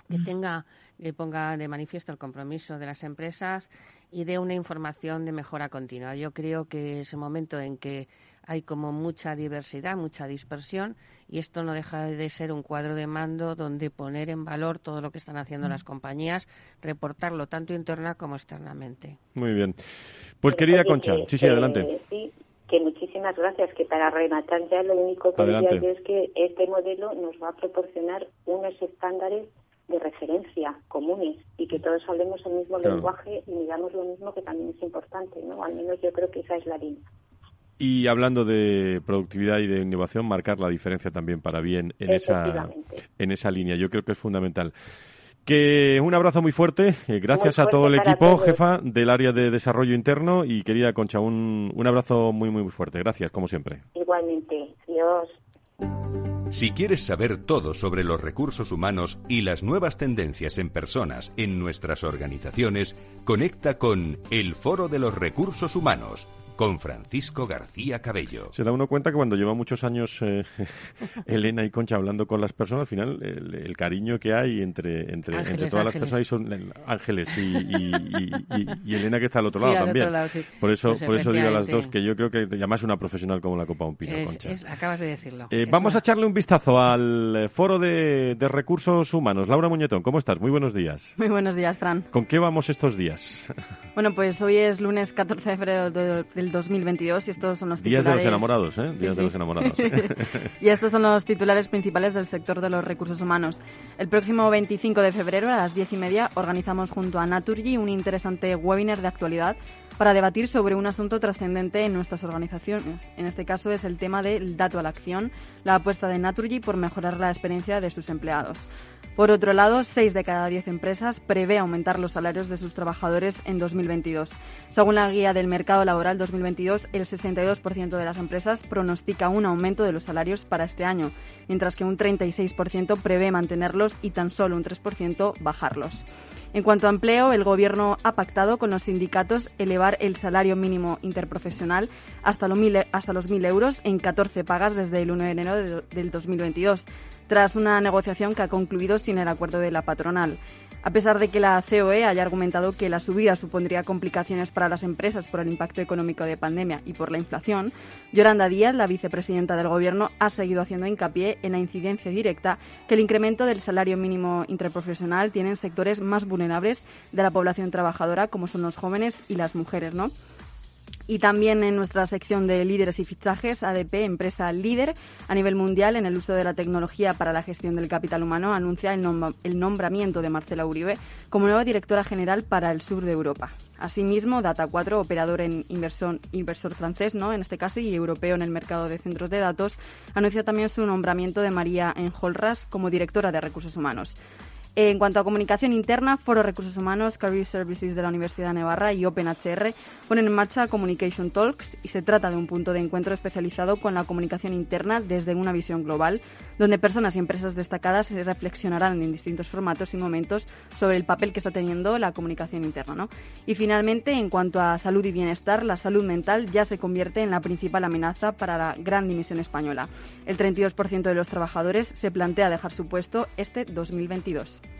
que tenga, que ponga de manifiesto el compromiso de las empresas y dé una información de mejora continua. Yo creo que es momento en que hay como mucha diversidad, mucha dispersión y esto no deja de ser un cuadro de mando donde poner en valor todo lo que están haciendo las compañías, reportarlo tanto interna como externamente. Muy bien. Pues querida Oye, Concha, que- sí, sí, que- adelante. Sí, que muchísimas gracias. Que para rematar ya lo único que Adelante. diría yo es que este modelo nos va a proporcionar unos estándares de referencia comunes y que todos hablemos el mismo Claro. lenguaje y digamos lo mismo que también es importante, ¿no? Al menos yo creo que esa es la línea. Y hablando de productividad y de innovación, marcar la diferencia también para bien en esa, en esa línea. Yo creo que es fundamental. Que un abrazo muy fuerte, eh, gracias Muy a todo el equipo, todos. jefa del área de desarrollo interno y querida Concha, un, un abrazo muy, muy fuerte. Gracias, como siempre. Igualmente, Dios. Si quieres saber todo sobre los recursos humanos y las nuevas tendencias en personas en nuestras organizaciones, conecta con El Foro de los Recursos Humanos con Francisco García Cabello. Se da uno cuenta que cuando lleva muchos años eh, Elena y Concha hablando con las personas, al final el, el cariño que hay entre, entre, Ángeles, entre todas las ángeles. personas y son ángeles y, y- y- y- y Elena que está al otro Sí, lado al también. otro lado, sí. Por eso, Pues por eso digo a las dos que yo creo que además una profesional como la Copa Un Pino, Es- Concha. es- acabas de decirlo. Eh, vamos una- a echarle un vistazo al eh, foro de, de recursos humanos. Laura Muñetón, ¿cómo estás? Muy buenos días. Muy buenos días, Fran. ¿Con qué vamos estos días? Bueno, pues hoy es lunes 14 de febrero de- del del 2022 y estos son los titulares... Días de los enamorados, ¿eh? Días de los enamorados. y estos son los titulares principales del sector de los recursos humanos. El próximo 25 de febrero a las 10 y media organizamos junto a Naturgy un interesante webinar de actualidad para debatir sobre un asunto trascendente en nuestras organizaciones. En este caso es el tema del dato a la acción, la apuesta de Naturgy por mejorar la experiencia de sus empleados. Por otro lado, 6 de cada 10 empresas prevé aumentar los salarios de sus trabajadores en 2022. Según la guía del mercado laboral 2022, el 62% de las empresas pronostica un aumento de los salarios para este año, mientras que un 36% prevé mantenerlos y tan solo un 3% bajarlos. En cuanto a empleo, el Gobierno ha pactado con los sindicatos elevar el salario mínimo interprofesional hasta, los 1.000 euros en 14 pagas desde el 1 de enero del 2022, tras una negociación que ha concluido sin el acuerdo de la patronal. A pesar de que la COE haya argumentado que la subida supondría complicaciones para las empresas por el impacto económico de pandemia y por la inflación, Yolanda Díaz, la vicepresidenta del Gobierno, ha seguido haciendo hincapié en la incidencia directa que el incremento del salario mínimo interprofesional tiene en sectores más vulnerables de la población trabajadora, como son los jóvenes y las mujeres, ¿no? Y también en nuestra sección de líderes y fichajes, ADP, empresa líder a nivel mundial en el uso de la tecnología para la gestión del capital humano, anuncia el, nombramiento de Marcela Uribe como nueva directora general para el sur de Europa. Asimismo, Data4, operador en inversor, inversor francés, ¿no? en este caso, y europeo en el mercado de centros de datos, anuncia también su nombramiento de María Enjolras como directora de recursos humanos. En cuanto a comunicación interna, Foro Recursos Humanos, Career Services de la Universidad de Navarra y OpenHR ponen en marcha Communication Talks y se trata de un punto de encuentro especializado con la comunicación interna desde una visión global, donde personas y empresas destacadas reflexionarán en distintos formatos y momentos sobre el papel que está teniendo la comunicación interna. Y finalmente, en cuanto a salud y bienestar, la salud mental ya se convierte en la principal amenaza para la gran dimisión española. El 32% de los trabajadores se plantea dejar su puesto este 2022.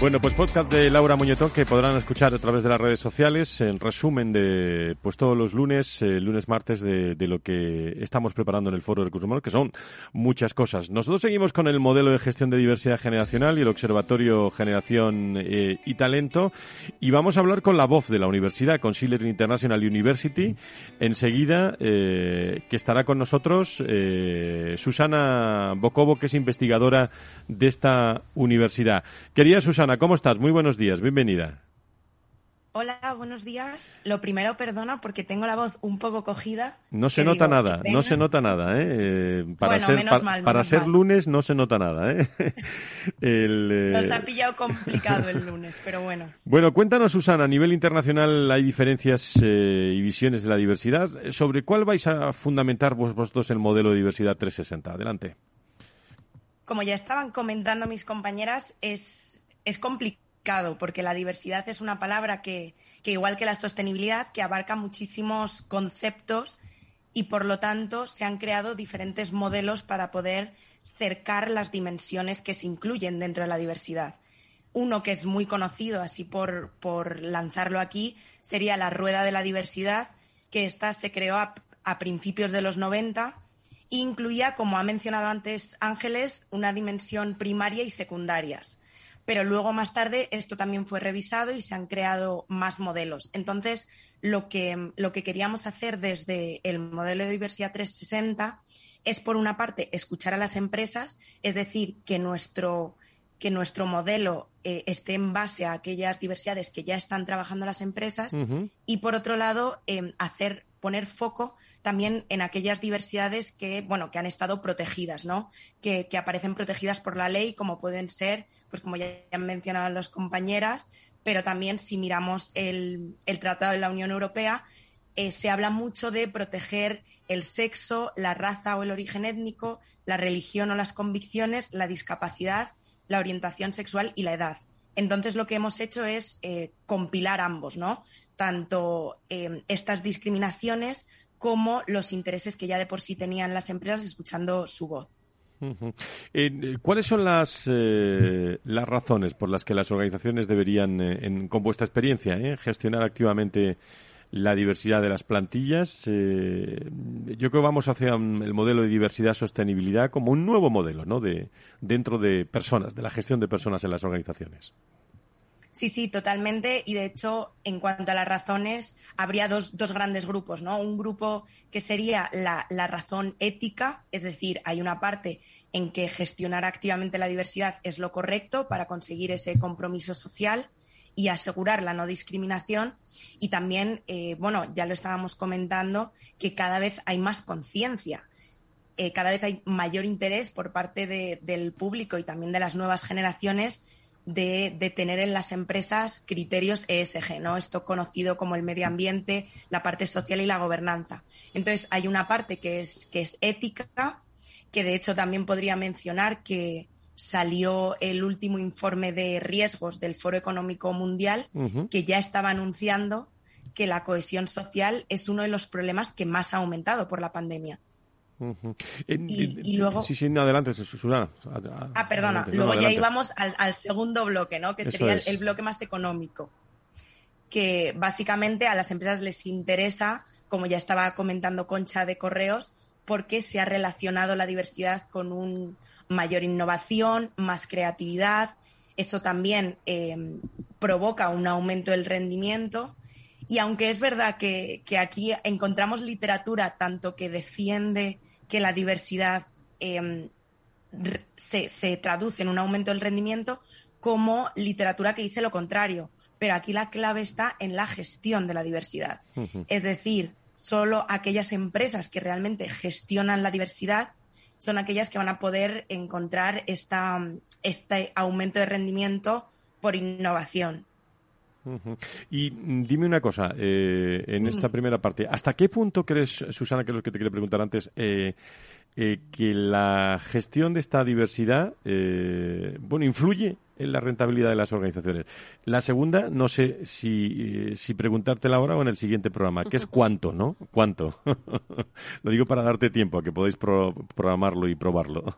Bueno, pues podcast de Laura Muñetón que podrán escuchar a través de las redes sociales, en resumen de pues todos los lunes, eh, lunes, martes, de, lo que estamos preparando en el Foro de Recursos Humanos, que son muchas cosas. Nosotros seguimos con el modelo de gestión de diversidad generacional y el Observatorio Generación eh, y Talento, y vamos a hablar con la voz de la universidad, con Schiller International University, enseguida, eh, que estará con nosotros Susana Bocobo, que es investigadora de esta universidad. Quería Susana, ¿cómo estás? Muy buenos días, bienvenida. Hola, buenos días. Lo primero, perdona, porque tengo la voz un poco cogida. No se nota nada, no se nota nada, ¿eh? eh para ser, para ser lunes no se nota nada, ¿eh? eh Nos ha pillado complicado el lunes, pero bueno. Bueno, cuéntanos, Susana, a nivel internacional hay diferencias y visiones de la diversidad. ¿Sobre cuál vais a fundamentar vosotros el modelo de diversidad 360? Adelante. Como ya estaban comentando mis compañeras, es es complicado porque la diversidad es una palabra que, igual que la sostenibilidad, que abarca muchísimos conceptos y por lo tanto se han creado diferentes modelos para poder cercar las dimensiones que se incluyen dentro de la diversidad. Uno que es muy conocido, así por, por lanzarlo aquí, sería la Rueda de la Diversidad, que esta se creó a, principios de los 90 e incluía, como ha mencionado antes Ángeles, una dimensión primaria y secundarias pero luego más tarde esto también fue revisado y se han creado más modelos. Entonces, lo que, lo que queríamos hacer desde el modelo de diversidad 360 es, por una parte, escuchar a las empresas, es decir, que nuestro, que nuestro modelo eh, esté en base a aquellas diversidades que ya están trabajando las empresas y, por otro lado, em, hacer poner foco también en aquellas diversidades que, bueno, que han estado protegidas, ¿no? Que, aparecen protegidas por la ley, como pueden ser, pues como ya han mencionado las compañeras, pero también si miramos el, Tratado de la Unión Europea, eh, se habla mucho de proteger el sexo, la raza o el origen étnico, la religión o las convicciones, la discapacidad, la orientación sexual y la edad. Entonces lo que hemos hecho es eh, compilar ambos, ¿no? Tanto eh, estas discriminaciones como los intereses que ya de por sí tenían las empresas escuchando su voz. Eh, ¿Cuáles son las, las razones por las que las organizaciones deberían, con vuestra experiencia, gestionar activamente la diversidad de las plantillas? yo creo que vamos hacia el modelo de diversidad-sostenibilidad como un nuevo modelo ¿no? de, dentro de personas, de la gestión de personas en las organizaciones. Sí, sí, totalmente. Y de hecho, en cuanto a las razones, habría dos, dos grandes grupos, ¿no? Un grupo que sería la, la, razón ética, es decir, hay una parte en que gestionar activamente la diversidad es lo correcto para conseguir ese compromiso social y asegurar la no discriminación. Y también, eh, bueno, ya lo estábamos comentando, que cada vez hay más conciencia. Eh, cada vez hay mayor interés por parte de, del público y también de las nuevas generaciones de, tener en las empresas criterios ESG, ¿no? Esto conocido como el medio ambiente, la parte social y la gobernanza. Entonces, hay una parte que es, que es ética, que de hecho también podría mencionar que salió el último informe de riesgos del Foro Económico Mundial, que ya estaba anunciando que la cohesión social es uno de los problemas que más ha aumentado por la pandemia y, luego... Sí, sí, adelante, Susana. Ah, perdona, luego ya íbamos al, segundo bloque, ¿no? Que sería el, bloque más económico. Que básicamente a las empresas les interesa, como ya estaba comentando Concha de Correos, porque se ha relacionado la diversidad con un mayor innovación, más creatividad. Eso también em, provoca un aumento del rendimiento. Y aunque es verdad que, que aquí encontramos literatura tanto que defiende que la diversidad em, se, traduce en un aumento del rendimiento como literatura que dice lo contrario. Pero aquí la clave está en la gestión de la diversidad. Es decir, solo aquellas empresas que realmente gestionan la diversidad son aquellas que van a poder encontrar esta, este aumento de rendimiento por innovación. Y dime una cosa, eh, en esta primera parte, ¿hasta qué punto crees, Susana, que es lo que te quería preguntar antes, eh, eh, que la gestión de esta diversidad, bueno, influye en la rentabilidad de las organizaciones? La segunda, no sé si, si preguntártela ahora o en el siguiente programa, que es cuánto, ¿no? ¿Cuánto? lo digo para darte tiempo a que podáis programarlo y probarlo.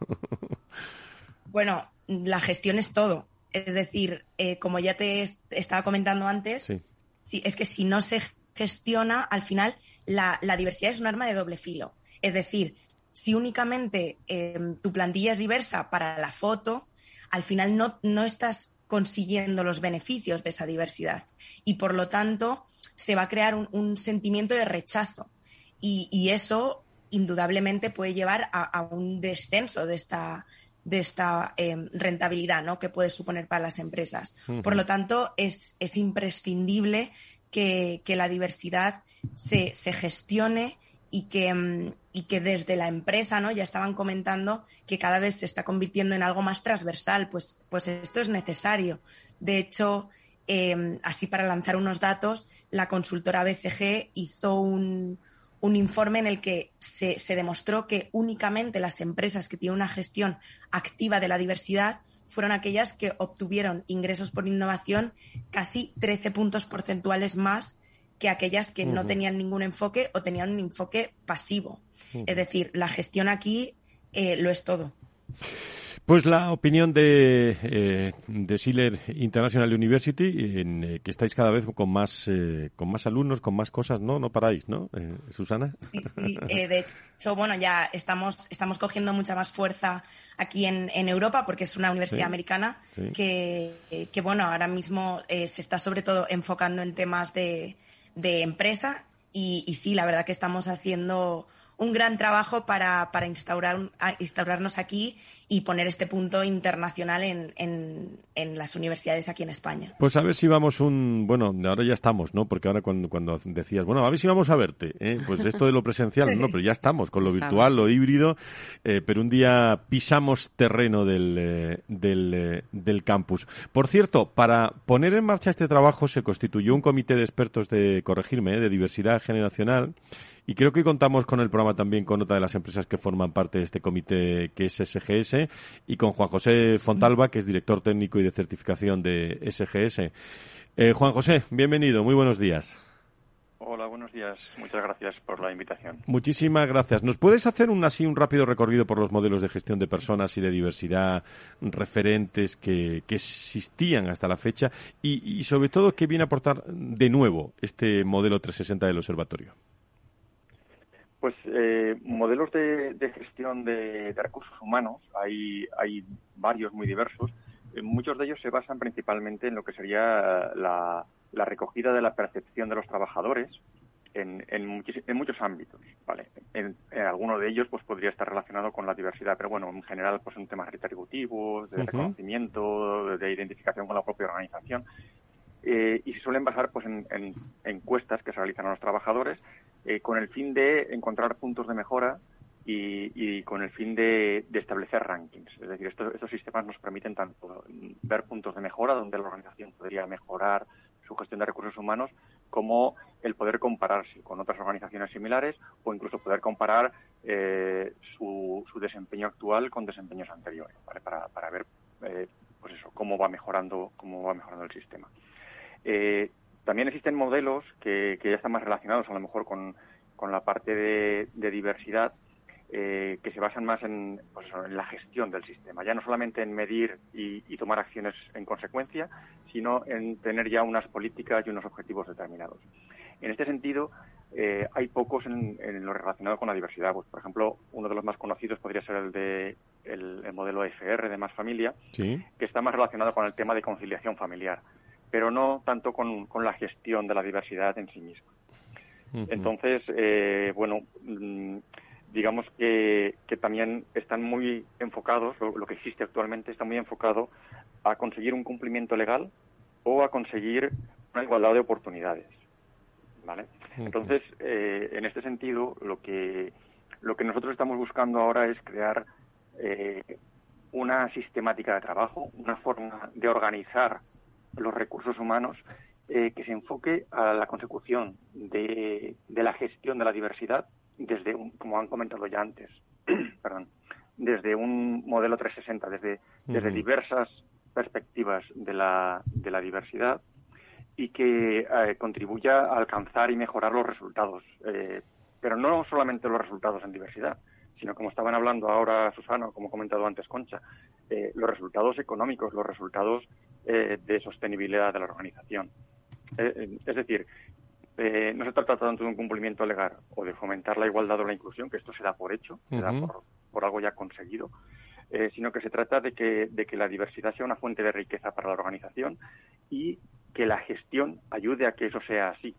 bueno, la gestión es todo es decir, eh, como ya te estaba comentando antes, es que si no se gestiona, al final la, diversidad es un arma de doble filo. Es decir, si únicamente em, tu plantilla es diversa para la foto, al final no, no estás consiguiendo los beneficios de esa diversidad. Y por lo tanto, se va a crear un, sentimiento de rechazo. Y, eso indudablemente puede llevar a, un descenso de esta, de esta em, rentabilidad ¿no? que puede suponer para las empresas. Por lo tanto, es, es imprescindible que, la diversidad se, se gestione y que, em, y que desde la empresa, ¿no? Ya estaban comentando que cada vez se está convirtiendo en algo más transversal, pues, pues esto es necesario. De hecho, em, así para lanzar unos datos, la consultora BCG hizo un, un informe en el que se, demostró que únicamente las empresas que tienen una gestión activa de la diversidad fueron aquellas que obtuvieron ingresos por innovación casi 13 puntos porcentuales más que aquellas que no tenían ningún enfoque o tenían un enfoque pasivo. Es decir, la gestión aquí eh, lo es todo. Pues la opinión de, eh, de Schiller International University, en, eh, que estáis cada vez con más, eh, con más alumnos, con más cosas, ¿no? No paráis, ¿no, eh, Susana? Sí, sí. de hecho, bueno, ya estamos, estamos cogiendo mucha más fuerza aquí en, en Europa porque es una universidad americana Que, que, bueno, ahora mismo se está sobre todo enfocando en temas de, de empresa y, y sí, la verdad que estamos haciendo un gran trabajo para, para instaurar, instaurarnos aquí y poner este punto internacional en, en, las universidades aquí en España. Pues a ver si vamos un... Bueno, ahora ya estamos, ¿no? Porque ahora cuando, cuando decías, bueno, a ver si vamos a verte, ¿eh? pues esto de lo presencial, no, pero ya estamos con lo virtual, lo híbrido, eh, pero un día pisamos terreno del, eh, del, del campus. Por cierto, para poner en marcha este trabajo se constituyó un comité de expertos de, corregirme, de diversidad generacional, y creo que contamos con el programa también con otra de las empresas que forman parte de este comité, que es SGS, y con Juan José Fontalba, que es director técnico y de certificación de SGS. Eh, Juan José, bienvenido, muy buenos días. Hola, buenos días. Muchas gracias por la invitación. Muchísimas gracias. ¿Nos puedes hacer un así un rápido recorrido por los modelos de gestión de personas y de diversidad referentes que, existían hasta la fecha y, y, sobre todo qué viene a aportar de nuevo este modelo 360 del observatorio? Pues eh, modelos de, gestión de, recursos humanos, hay, hay varios muy diversos. muchos de ellos se basan principalmente en lo que sería la, recogida de la percepción de los trabajadores en, en, muchos ámbitos, ¿vale? En, alguno de ellos pues podría estar relacionado con la diversidad, pero bueno, en general pues son temas retributivos, de reconocimiento, de identificación con la propia organización. Eh, y se suelen basar pues en, encuestas que se realizan a los trabajadores eh, con el fin de encontrar puntos de mejora y, con el fin de, establecer rankings. Es decir, estos, sistemas nos permiten tanto ver puntos de mejora donde la organización podría mejorar su gestión de recursos humanos, como el poder compararse con otras organizaciones similares o incluso poder comparar eh, su, desempeño actual con desempeños anteriores, para, para, ver eh, pues eso, cómo va mejorando, cómo va mejorando el sistema. Eh, también existen modelos que, ya están más relacionados a lo mejor con, la parte de diversidad eh, que se basan más en, pues en, la gestión del sistema, ya no solamente en medir y, tomar acciones en consecuencia, sino en tener ya unas políticas y unos objetivos determinados. En este sentido, eh, hay pocos en, lo relacionado con la diversidad. Pues, por ejemplo, uno de los más conocidos podría ser el de el, modelo FR de Más Familia, que está más relacionado con el tema de conciliación familiar, pero no tanto con, la gestión de la diversidad en sí misma. Entonces, eh, bueno, mm, digamos que, también están muy enfocados, lo, que existe actualmente está muy enfocado a conseguir un cumplimiento legal o a conseguir una igualdad de oportunidades. ¿vale? Entonces, eh, en este sentido, lo que, lo que nosotros estamos buscando ahora es crear eh, una sistemática de trabajo, una forma de organizar los recursos humanos eh, que se enfoque a la consecución de, de la gestión de la diversidad desde, un, como han comentado ya antes, perdón, desde un modelo 360, desde, desde diversas perspectivas de la, de la diversidad y que eh, contribuya a alcanzar y mejorar los resultados. Eh, pero no solamente los resultados en diversidad, sino como estaban hablando ahora Susana, como ha comentado antes Concha, eh, los resultados económicos, los resultados de sostenibilidad de la organización. es decir, eh, no se trata tanto de un cumplimiento legal o de fomentar la igualdad o la inclusión, que esto se da por hecho, se da por, algo ya conseguido, eh, sino que se trata de que, de que la diversidad sea una fuente de riqueza para la organización y que la gestión ayude a que eso sea así.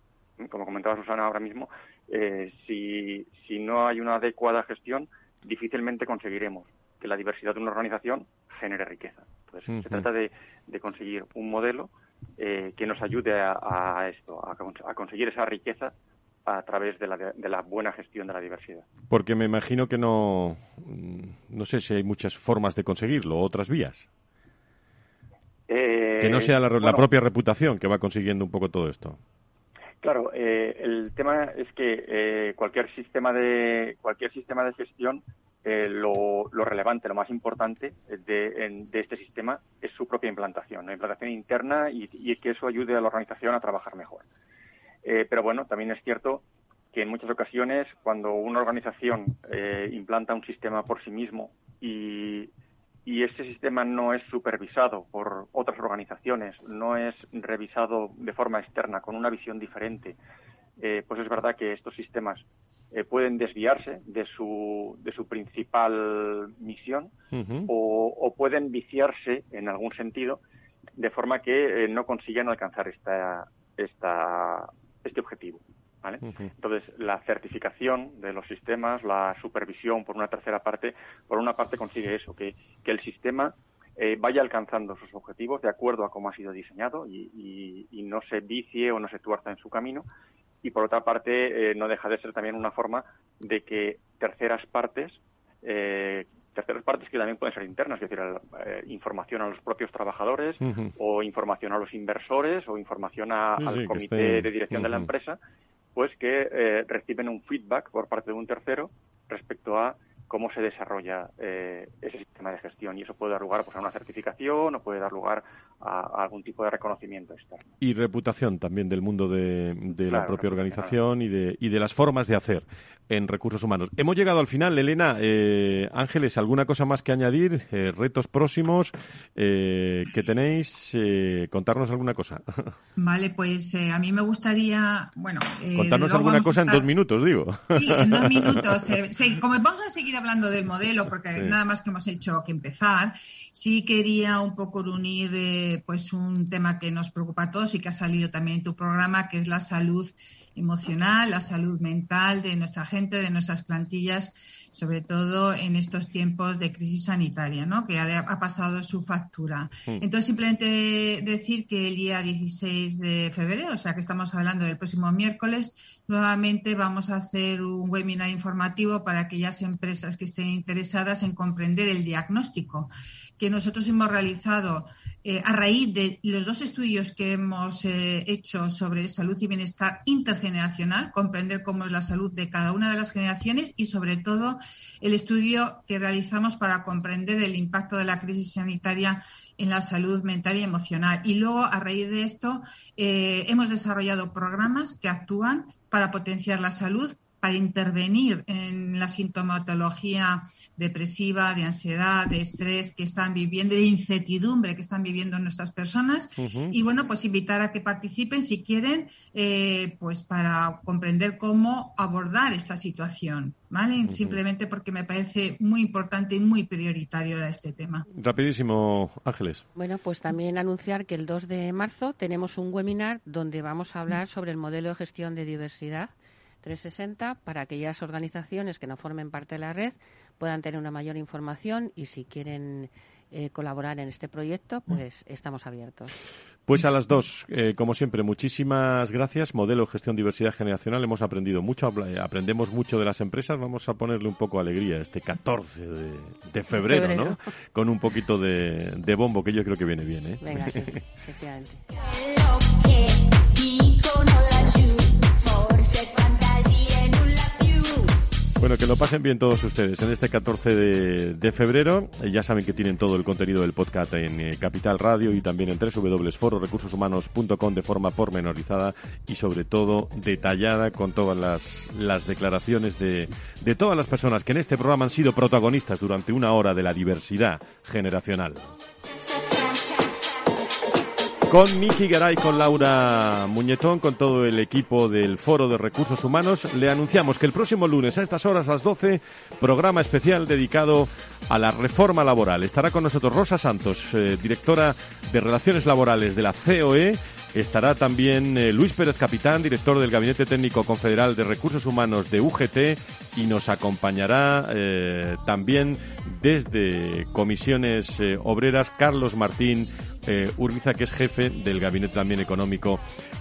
Como comentaba Susana ahora mismo, eh, si, si no hay una adecuada gestión, difícilmente conseguiremos que la diversidad de una organización genere riqueza. Entonces, se trata de, de conseguir un modelo eh, que nos ayude a, esto, a, conseguir esa riqueza a través de la, buena gestión de la diversidad. Porque me imagino que no, no sé si hay muchas formas de conseguirlo, otras vías. Eh, que no sea la, propia reputación que va consiguiendo un poco todo esto. Claro, eh, el tema es que cualquier sistema de cualquier sistema de gestión eh, lo, relevante, lo más importante de, este sistema es su propia implantación, la implantación interna y, que eso ayude a la organización a trabajar mejor. Eh, pero bueno, también es cierto que en muchas ocasiones cuando una organización eh, implanta un sistema por sí mismo y, y ese sistema no es supervisado por otras organizaciones, no es revisado de forma externa con una visión diferente, pues es verdad que estos sistemas eh, pueden desviarse de su, de su principal misión o, pueden viciarse en algún sentido de forma que eh, no consigan alcanzar esta, esta, este objetivo. Entonces, la certificación de los sistemas, la supervisión por una tercera parte, por una parte consigue eso, que, que el sistema eh, vaya alcanzando sus objetivos de acuerdo a cómo ha sido diseñado y, y, no se vicie o no se tuerza en su camino y por otra parte eh, no deja de ser también una forma de que terceras partes eh, terceras partes que también pueden ser internas, es decir, eh, información a los propios trabajadores o información a los inversores o información al comité de dirección de la empresa, pues que reciben un feedback por parte de un tercero respecto a cómo se desarrolla eh, ese sistema de gestión y eso puede dar lugar pues, a una certificación o puede dar lugar a, algún tipo de reconocimiento externo. Y reputación también del mundo de, la propia organización y de, y de las formas de hacer en recursos humanos. Hemos llegado al final, Elena. Eh, Ángeles, ¿alguna cosa más que añadir? Eh, ¿Retos próximos eh, que tenéis? contarnos alguna cosa. Vale, pues a mí me gustaría, bueno... contarnos alguna cosa en dos minutos, digo. Sí, en dos minutos. como vamos a seguir hablando del modelo, porque nada más que hemos hecho que empezar, sí quería un poco unir eh, pues un tema que nos preocupa a todos y que ha salido también en tu programa, que es la salud emocional, la salud mental de nuestra gente, de nuestras plantillas sobre todo en estos tiempos de crisis sanitaria, ¿no? que ha, pasado su factura. Entonces, simplemente decir que el día 16 de febrero, o sea que estamos hablando del próximo miércoles, nuevamente vamos a hacer un webinar informativo para aquellas empresas que estén interesadas en comprender el diagnóstico que nosotros hemos realizado eh, a raíz de los dos estudios que hemos eh, hecho sobre salud y bienestar intergeneracional, comprender cómo es la salud de cada una de las generaciones y, sobre todo, el estudio que realizamos para comprender el impacto de la crisis sanitaria en la salud mental y emocional. Y luego, a raíz de esto, eh, hemos desarrollado programas que actúan para potenciar la salud, para intervenir en la sintomatología depresiva, de ansiedad, de estrés que están viviendo, de incertidumbre que están viviendo nuestras personas. Y bueno, pues invitar a que participen si quieren, eh, pues para comprender cómo abordar esta situación. ¿Vale? Simplemente porque me parece muy importante y muy prioritario este tema. Rapidísimo, Ángeles. Bueno, pues también anunciar que el 2 de marzo tenemos un webinar donde vamos a hablar sobre el modelo de gestión de diversidad 360 para aquellas organizaciones que no formen parte de la red puedan tener una mayor información y si quieren eh, colaborar en este proyecto, pues estamos abiertos. Pues a las dos, eh, como siempre, muchísimas gracias. Modelo Gestión Diversidad Generacional, hemos aprendido mucho, aprendemos mucho de las empresas. Vamos a ponerle un poco de alegría este 14 de, febrero, ¿no? Con un poquito de, de, bombo, que yo creo que viene bien, ¿eh? Venga, sí, efectivamente. Bueno, que lo pasen bien todos ustedes en este 14 de, febrero. Eh, ya saben que tienen todo el contenido del podcast en eh, Capital Radio y también en www.fororecursoshumanos.com de forma pormenorizada y sobre todo detallada con todas las, las declaraciones de, de todas las personas que en este programa han sido protagonistas durante una hora de la diversidad generacional. Con Miki Garay, con Laura Muñetón, con todo el equipo del Foro de Recursos Humanos, le anunciamos que el próximo lunes a estas horas, a las 12, programa especial dedicado a la reforma laboral. Estará con nosotros Rosa Santos, eh, directora de Relaciones Laborales de la COE. Estará también eh, Luis Pérez Capitán, director del Gabinete Técnico Confederal de Recursos Humanos de UGT, y nos acompañará eh, también desde Comisiones Obreras Carlos Martín eh, Urbiza, que es jefe del Gabinete también Económico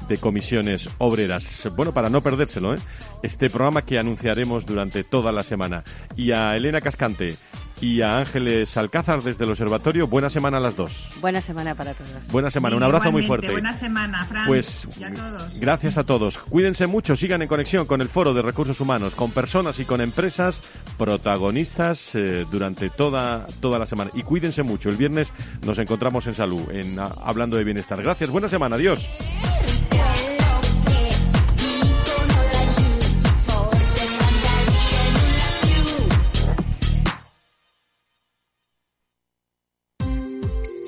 de Comisiones Obreras. Bueno, para no perdérselo, ¿eh? este programa que anunciaremos durante toda la semana. Y a Elena Cascante, y a Ángeles Alcázar desde el Observatorio. Buena semana a las dos. Buena semana para todos. Buena semana, un abrazo muy fuerte. Buena semana, Fran. Pues y a todos. gracias a todos. Cuídense mucho, sigan en conexión con el Foro de Recursos Humanos, con personas y con empresas protagonistas eh, durante toda, toda la semana. Y cuídense mucho. El viernes nos encontramos en salud, en Hablando de Bienestar. Gracias, buena semana, adiós.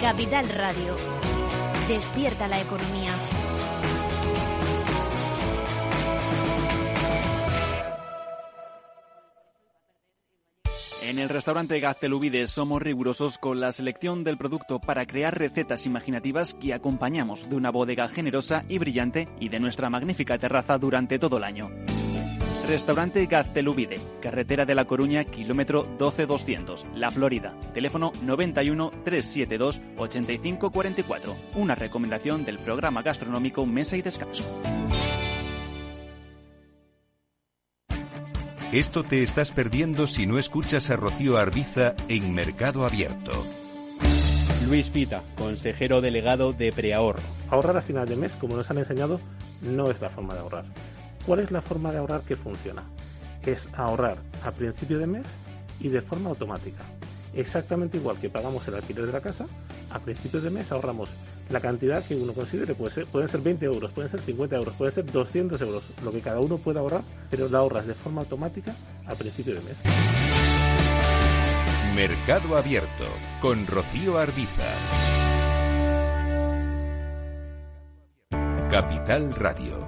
Capital Radio. Despierta la economía. En el restaurante Gaztelubides somos rigurosos con la selección del producto para crear recetas imaginativas que acompañamos de una bodega generosa y brillante y de nuestra magnífica terraza durante todo el año. Restaurante Gaztelubide, carretera de La Coruña, kilómetro 12200, La Florida. Teléfono 91 372 8544. Una recomendación del programa gastronómico Mesa y Descanso. Esto te estás perdiendo si no escuchas a Rocío Arbiza en Mercado Abierto. Luis Pita, consejero delegado de Preahorro. Ahorrar a final de mes, como nos han enseñado, no es la forma de ahorrar. ¿Cuál es la forma de ahorrar que funciona? Es ahorrar a principio de mes y de forma automática. Exactamente igual que pagamos el alquiler de la casa, a principios de mes ahorramos la cantidad que uno considere. Puede ser, pueden ser 20 euros, pueden ser 50 euros, pueden ser 200 euros, lo que cada uno pueda ahorrar, pero la ahorras de forma automática a principio de mes. Mercado Abierto con Rocío Arbiza. Capital Radio,